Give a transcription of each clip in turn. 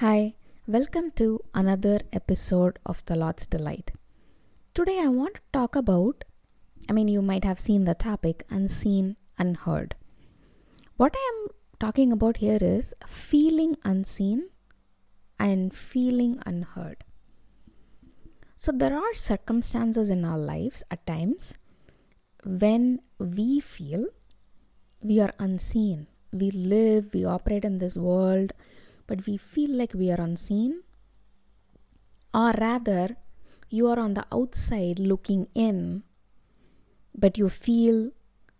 Hi, welcome to another episode of The Lord's Delight. Today I want to talk about, I mean, you might have seen the topic unseen, unheard. What I am talking about here is feeling unseen and feeling unheard. So, there are circumstances in our lives at times when we feel we are unseen. We live, we operate in this world, but we feel like we are unseen. Or rather, you are on the outside looking in, but you feel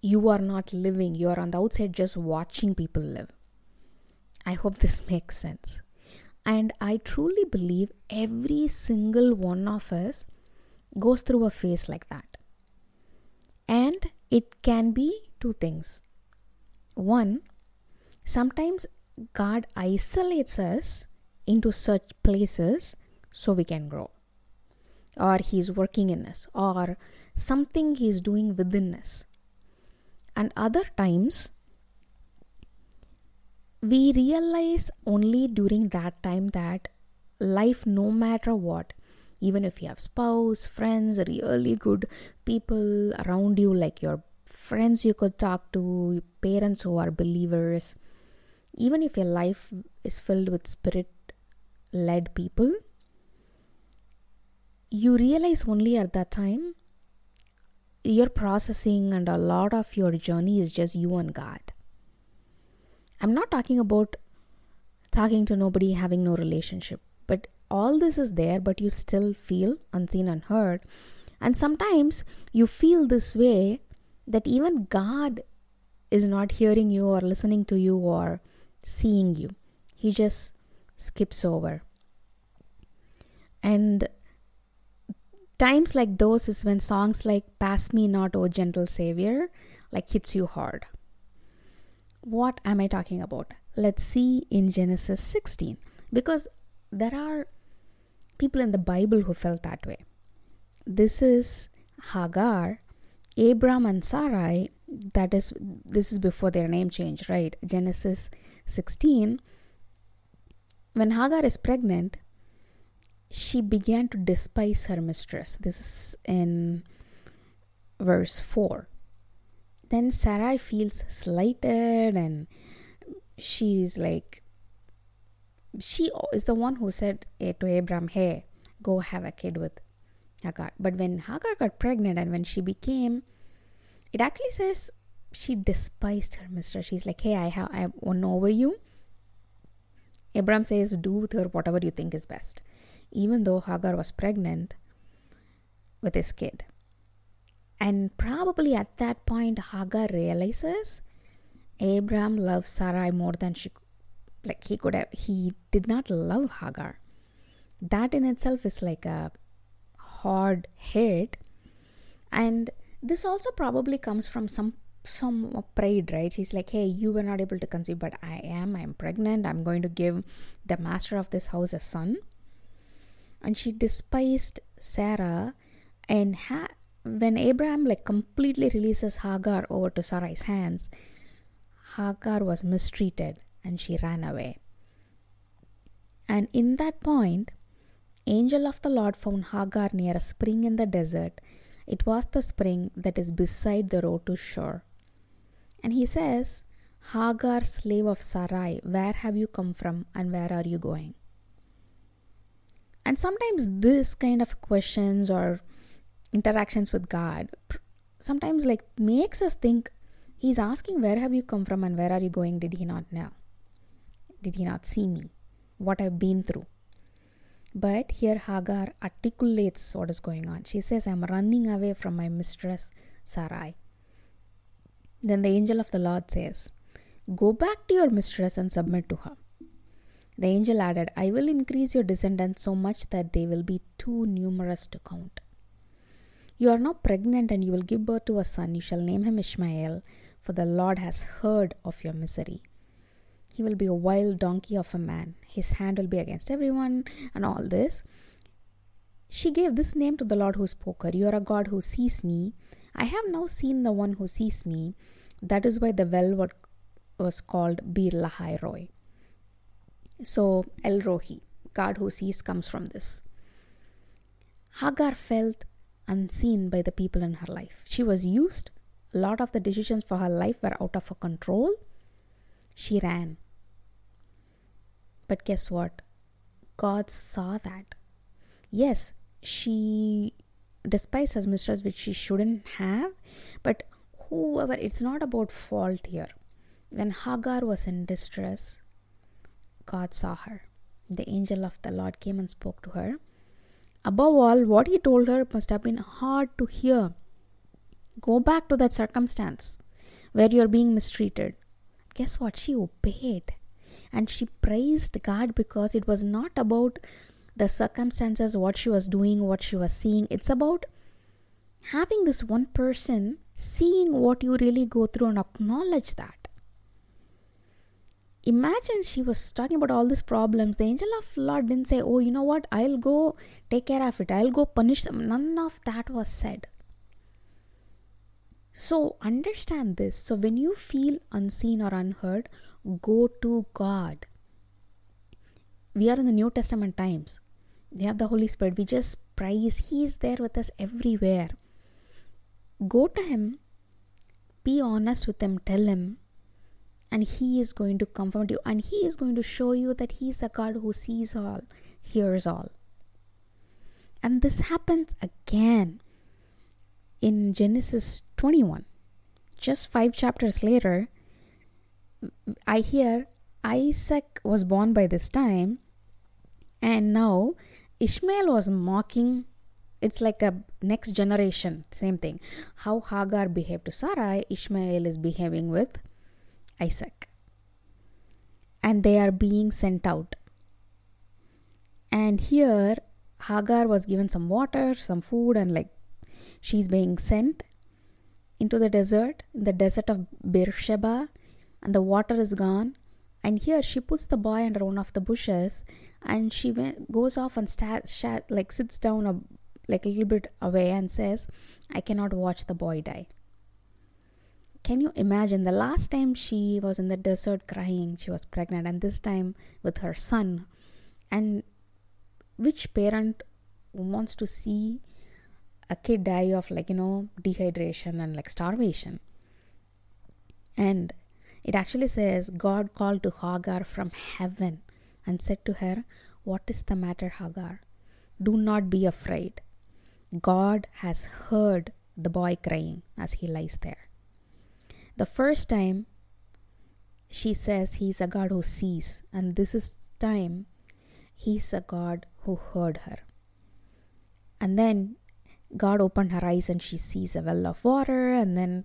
you are not living. You are on the outside just watching people live. I hope this makes sense. And I truly believe every single one of us goes through a phase like that. And it can be two things. One, sometimes God isolates us into such places so we can grow, or He's working in us, or something He's doing within us. And other times, we realize only during that time that life, no matter what, even if you have spouse, friends, really good people around you, like your friends you could talk to, parents who are believers, even if your life is filled with spirit led people, you realize only at that time your processing and a lot of your journey is just you and God. I'm not talking about talking to nobody, having no relationship, but all this is there, but you still feel unseen and heard. And sometimes you feel this way that even God is not hearing you or listening to you or seeing you. He just skips over. And times like those is when songs like Pass Me Not, O Gentle Savior, like hits you hard. What am I talking about? Let's see in Genesis 16. Because there are people in the Bible who felt that way. This is Hagar, Abram and Sarai. That is, this is before their name change, right? Genesis 16, when Hagar is pregnant, she began to despise her mistress. This is in verse 4. Then Sarai feels slighted and she's like, she is the one who said eh, to Abram, Hey, go have a kid with Hagar. But when Hagar got pregnant and when she became, it actually says she despised her mistress. She's like, hey, I have I won over you. Abram says, do with her whatever you think is best. Even though Hagar was pregnant with his kid. And probably at that point, Hagar realizes Abram loves Sarai more than she like he could have he did not love Hagar. That in itself is like a hard hit. And this also probably comes from some some pride, right? She's like, hey, you were not able to conceive, but I am. I'm pregnant. I'm going to give the master of this house a son. And she despised Sarah. And ha- when Abraham like completely releases Hagar over to Sarai's hands, Hagar was mistreated and she ran away. And in that point, angel of the Lord found Hagar near a spring in the desert. It was the spring that is beside the road to Shur. And he says, Hagar, slave of Sarai, where have you come from and where are you going? And sometimes this kind of questions or interactions with God sometimes like makes us think he's asking where have you come from and where are you going? Did he not know? Did he not see me? What i've been through? But here hagar articulates what is going on. She says i'm running away from my mistress sarai then the angel of the Lord says, Go back to your mistress and submit to her. The angel added, I will increase your descendants so much that they will be too numerous to count. You are now pregnant and you will give birth to a son. You shall name him Ishmael, for the Lord has heard of your misery. He will be a wild donkey of a man. His hand will be against everyone, and all this. She gave this name to the Lord who spoke her You are a God who sees me. I have now seen the one who sees me. That is why the well was called Beer Lahai Roi. So, El Roi, God who sees, comes from this. Hagar felt unseen by the people in her life. She was used. A lot of the decisions for her life were out of her control. She ran. But guess what? God saw that. Yes, she despised her mistress, which she shouldn't have, but whoever, it's not about fault here. When Hagar was in distress, God saw her. The angel of the Lord came and spoke to her. Above all, what he told her must have been hard to hear. Go back to that circumstance where you're being mistreated. Guess what? She obeyed and she praised God because it was not about the circumstances, what she was doing, what she was seeing. It's about having this one person seeing what you really go through and acknowledge that. Imagine she was talking about all these problems. The angel of Lord didn't say, Oh, you know what? I'll go take care of it. I'll go punish them. None of that was said. So understand this. So when you feel unseen or unheard, go to God. We are in the New Testament times. We have the Holy Spirit. We just praise. He is there with us everywhere. Go to Him, be honest with Him, tell Him, and He is going to comfort you and He is going to show you that He is a God who sees all, hears all. And this happens again in Genesis 21. Just five chapters later, I hear Isaac was born by this time, and now Ishmael was mocking. It's like a next generation, same thing. How Hagar behaved to Sarai, Ishmael is behaving with Isaac. And they are being sent out. And here, Hagar was given some water, some food, and like she's being sent into the desert, the desert of Beersheba, and the water is gone. And here she puts the boy under one of the bushes, and she went, goes off and sh- like sits down a, like a little bit away and says, "I cannot watch the boy die." Can you imagine the last time she was in the desert crying? She was pregnant, and this time with her son. And which parent wants to see a kid die of like you know dehydration and like starvation and it actually says god called to hagar from heaven and said to her what is the matter hagar do not be afraid god has heard the boy crying as he lies there the first time she says he's a god who sees and this is time he's a god who heard her and then God opened her eyes and she sees a well of water, and then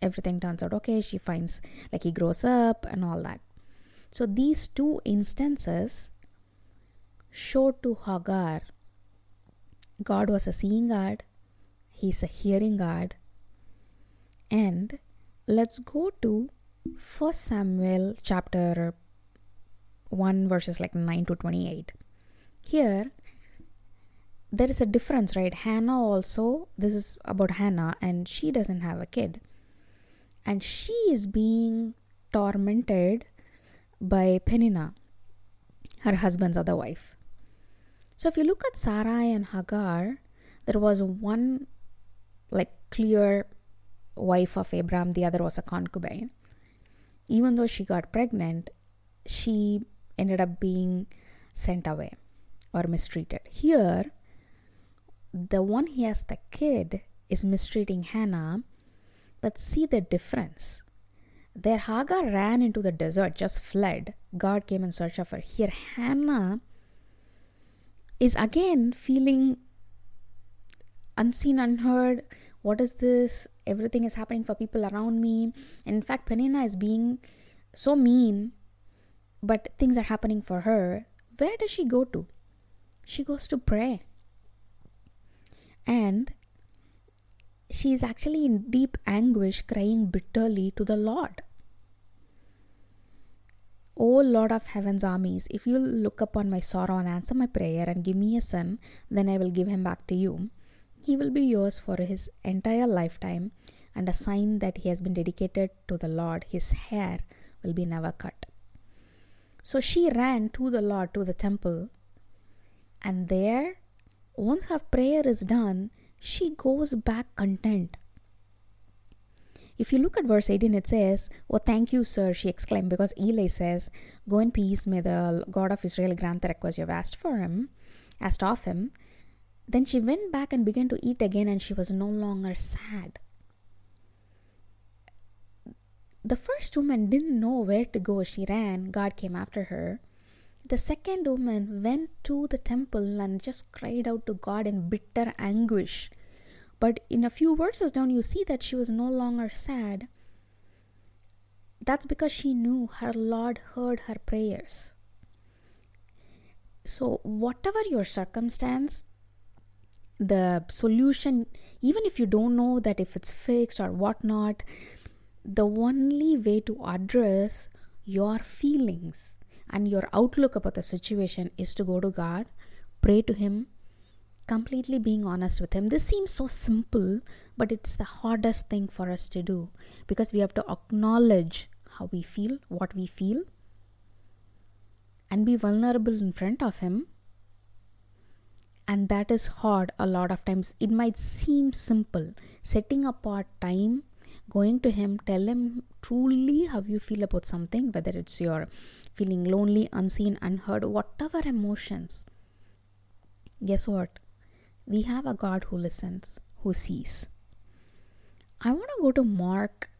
everything turns out okay. She finds like he grows up and all that. So these two instances show to Hagar God was a seeing God, He's a hearing God. And let's go to First Samuel chapter 1 verses like 9 to 28. Here there is a difference, right? Hannah also, this is about Hannah, and she doesn't have a kid. And she is being tormented by Peninnah, her husband's other wife. So if you look at Sarai and Hagar, there was one like clear wife of Abraham, the other was a concubine. Even though she got pregnant, she ended up being sent away or mistreated. Here, the one he has the kid is mistreating Hannah, but see the difference. There, Hagar ran into the desert, just fled. God came in search of her. Here, Hannah is again feeling unseen, unheard. What is this? Everything is happening for people around me. And in fact, Peninnah is being so mean, but things are happening for her. Where does she go to? She goes to pray and she is actually in deep anguish, crying bitterly to the Lord. Lord of heaven's armies, if you look upon my sorrow and answer my prayer and give me a son, then I will give him back to you. He will be yours for his entire lifetime, and a sign that he has been dedicated to the Lord, his hair will be never cut. So she ran to the Lord, to the temple, and there, once her prayer is done, she goes back content. If you look at verse 18, it says, Oh, thank you, sir, she exclaimed, because Eli says, Go in peace, may the God of Israel grant the request you have asked for him, asked of him. Then she went back and began to eat again, and she was no longer sad. The first woman didn't know where to go. She ran. God came after her. The second woman went to the temple and just cried out to God in bitter anguish. But in a few verses down, you see that she was no longer sad. That's because she knew her Lord heard her prayers. So, whatever your circumstance, the solution, even if you don't know that if it's fixed or whatnot, the only way to address your feelings and your outlook about the situation is to go to God, pray to Him, completely being honest with Him. This seems so simple, but it's the hardest thing for us to do because we have to acknowledge how we feel, what we feel, and be vulnerable in front of Him. And that is hard a lot of times. It might seem simple. Setting apart time, going to Him, tell Him truly how you feel about something, whether it's your feeling lonely, unseen, unheard, whatever emotions. Guess what? We have a God who listens, who sees. I want to go to Mark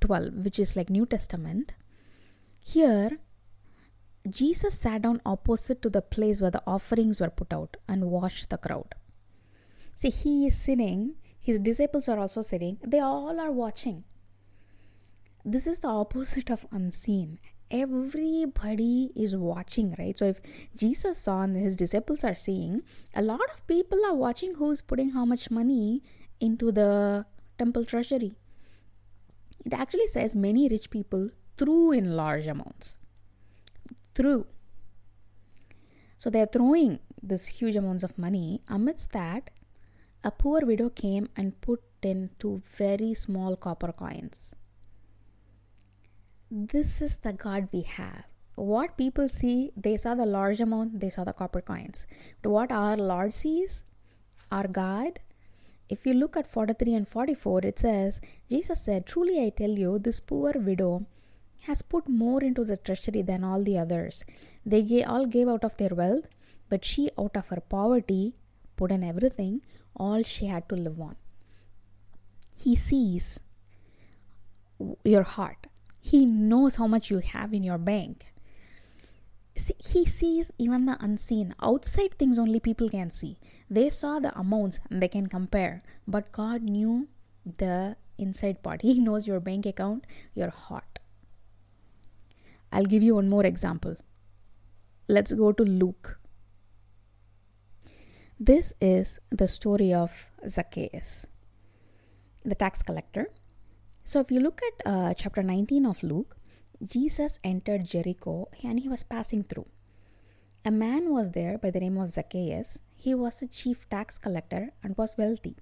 12, which is like New Testament. Here, Jesus sat down opposite to the place where the offerings were put out and watched the crowd. See, he is sitting, his disciples are also sitting, they all are watching. This is the opposite of unseen everybody is watching, right? So if Jesus saw and his disciples are seeing, a lot of people are watching who's putting how much money into the temple treasury. It actually says many rich people threw in large amounts. Threw. So they're throwing this huge amounts of money. Amidst that, a poor widow came and put in two very small copper coins this is the God we have. What people see, they saw the large amount, they saw the copper coins. But what our Lord sees, our God, if you look at 43 and 44, it says, Jesus said, Truly I tell you, this poor widow has put more into the treasury than all the others. They all gave out of their wealth, but she, out of her poverty, put in everything, all she had to live on. He sees your heart. He knows how much you have in your bank. See, he sees even the unseen. Outside things only people can see. They saw the amounts and they can compare. But God knew the inside part. He knows your bank account, your heart. I'll give you one more example. Let's go to Luke. This is the story of Zacchaeus, the tax collector. So, if you look at uh, chapter 19 of Luke, Jesus entered Jericho and he was passing through. A man was there by the name of Zacchaeus. He was a chief tax collector and was wealthy.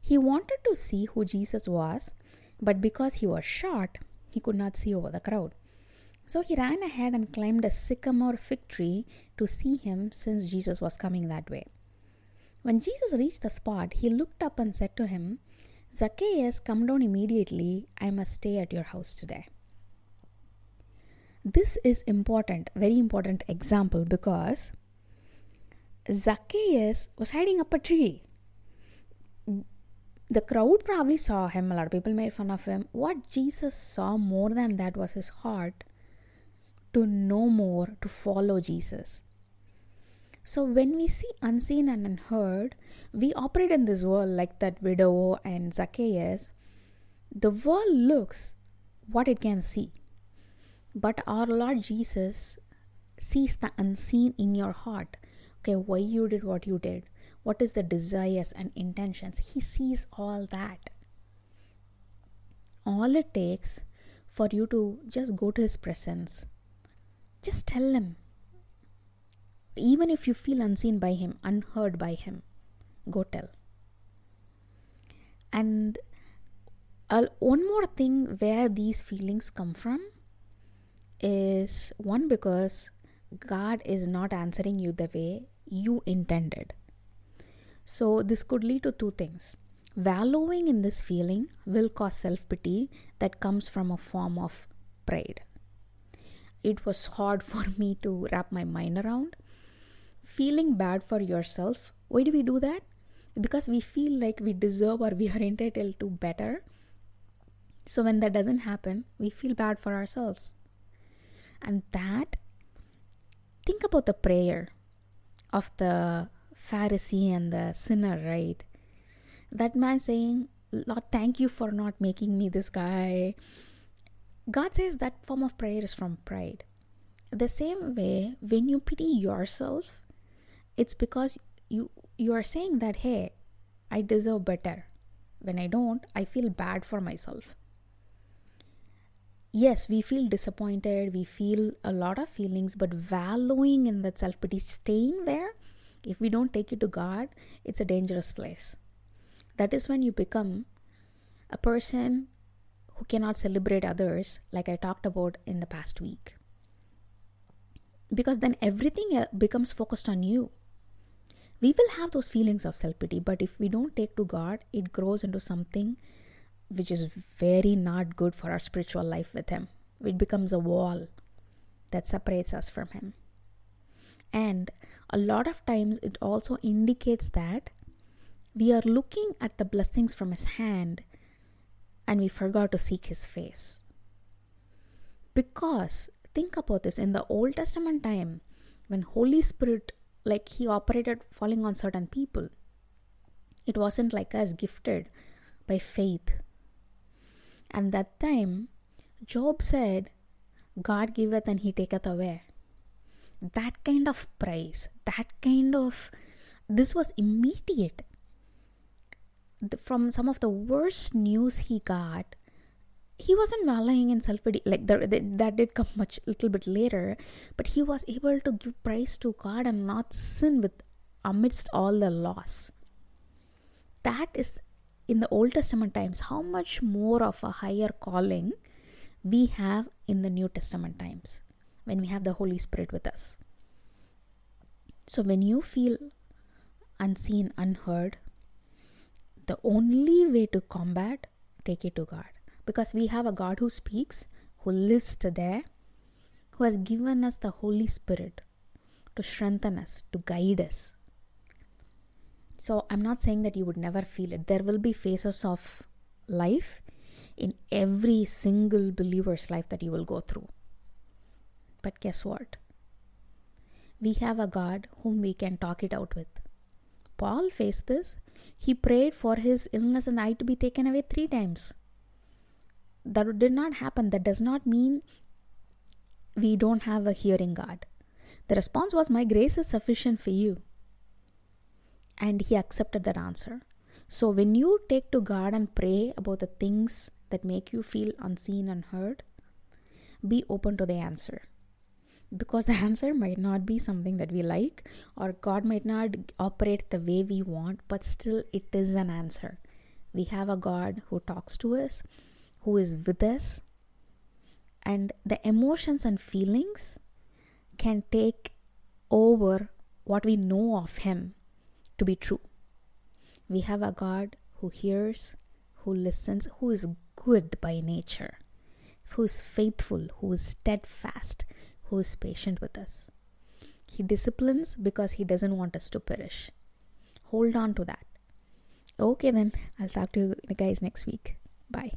He wanted to see who Jesus was, but because he was short, he could not see over the crowd. So he ran ahead and climbed a sycamore fig tree to see him since Jesus was coming that way. When Jesus reached the spot, he looked up and said to him, Zacchaeus, come down immediately. I must stay at your house today. This is important, very important example because Zacchaeus was hiding up a tree. The crowd probably saw him, a lot of people made fun of him. What Jesus saw more than that was his heart to know more, to follow Jesus. So when we see unseen and unheard, we operate in this world like that widow and Zacchaeus. The world looks what it can see. But our Lord Jesus sees the unseen in your heart. Okay, why you did what you did. What is the desires and intentions? He sees all that. All it takes for you to just go to his presence. Just tell him even if you feel unseen by him, unheard by him, go tell. And uh, one more thing where these feelings come from is one because God is not answering you the way you intended. So, this could lead to two things. Wallowing in this feeling will cause self pity that comes from a form of pride. It was hard for me to wrap my mind around. Feeling bad for yourself, why do we do that? Because we feel like we deserve or we are entitled to better. So, when that doesn't happen, we feel bad for ourselves. And that, think about the prayer of the Pharisee and the sinner, right? That man saying, Lord, thank you for not making me this guy. God says that form of prayer is from pride. The same way, when you pity yourself, it's because you you are saying that hey, I deserve better. When I don't, I feel bad for myself. Yes, we feel disappointed, we feel a lot of feelings, but wallowing in that self pity, staying there, if we don't take it to God, it's a dangerous place. That is when you become a person who cannot celebrate others, like I talked about in the past week. Because then everything uh, becomes focused on you. We will have those feelings of self pity, but if we don't take to God, it grows into something which is very not good for our spiritual life with Him. It becomes a wall that separates us from Him. And a lot of times it also indicates that we are looking at the blessings from His hand and we forgot to seek His face. Because think about this in the Old Testament time, when Holy Spirit, like He operated falling on certain people, it wasn't like us gifted by faith. And that time, Job said, God giveth and He taketh away that kind of price, that kind of this was immediate. The, from some of the worst news he got, he wasn't wallowing in self pity. Like the, the, that did come much little bit later, but he was able to give praise to God and not sin with amidst all the loss. That is in the Old Testament times. How much more of a higher calling we have in the New Testament times when we have the Holy Spirit with us. So, when you feel unseen, unheard, the only way to combat, take it to God. Because we have a God who speaks, who lives there, who has given us the Holy Spirit to strengthen us, to guide us. So, I'm not saying that you would never feel it. There will be phases of life in every single believer's life that you will go through. But guess what? We have a God whom we can talk it out with. Paul faced this. He prayed for his illness and eye to be taken away three times. That did not happen. That does not mean we don't have a hearing God. The response was, My grace is sufficient for you. And he accepted that answer. So when you take to God and pray about the things that make you feel unseen and heard, be open to the answer because the answer might not be something that we like or god might not operate the way we want but still it is an answer we have a god who talks to us who is with us and the emotions and feelings can take over what we know of him to be true we have a god who hears who listens who is good by nature who is faithful who is steadfast who is patient with us. He disciplines because He doesn't want us to perish. Hold on to that. Okay, then, I'll talk to you guys next week. Bye.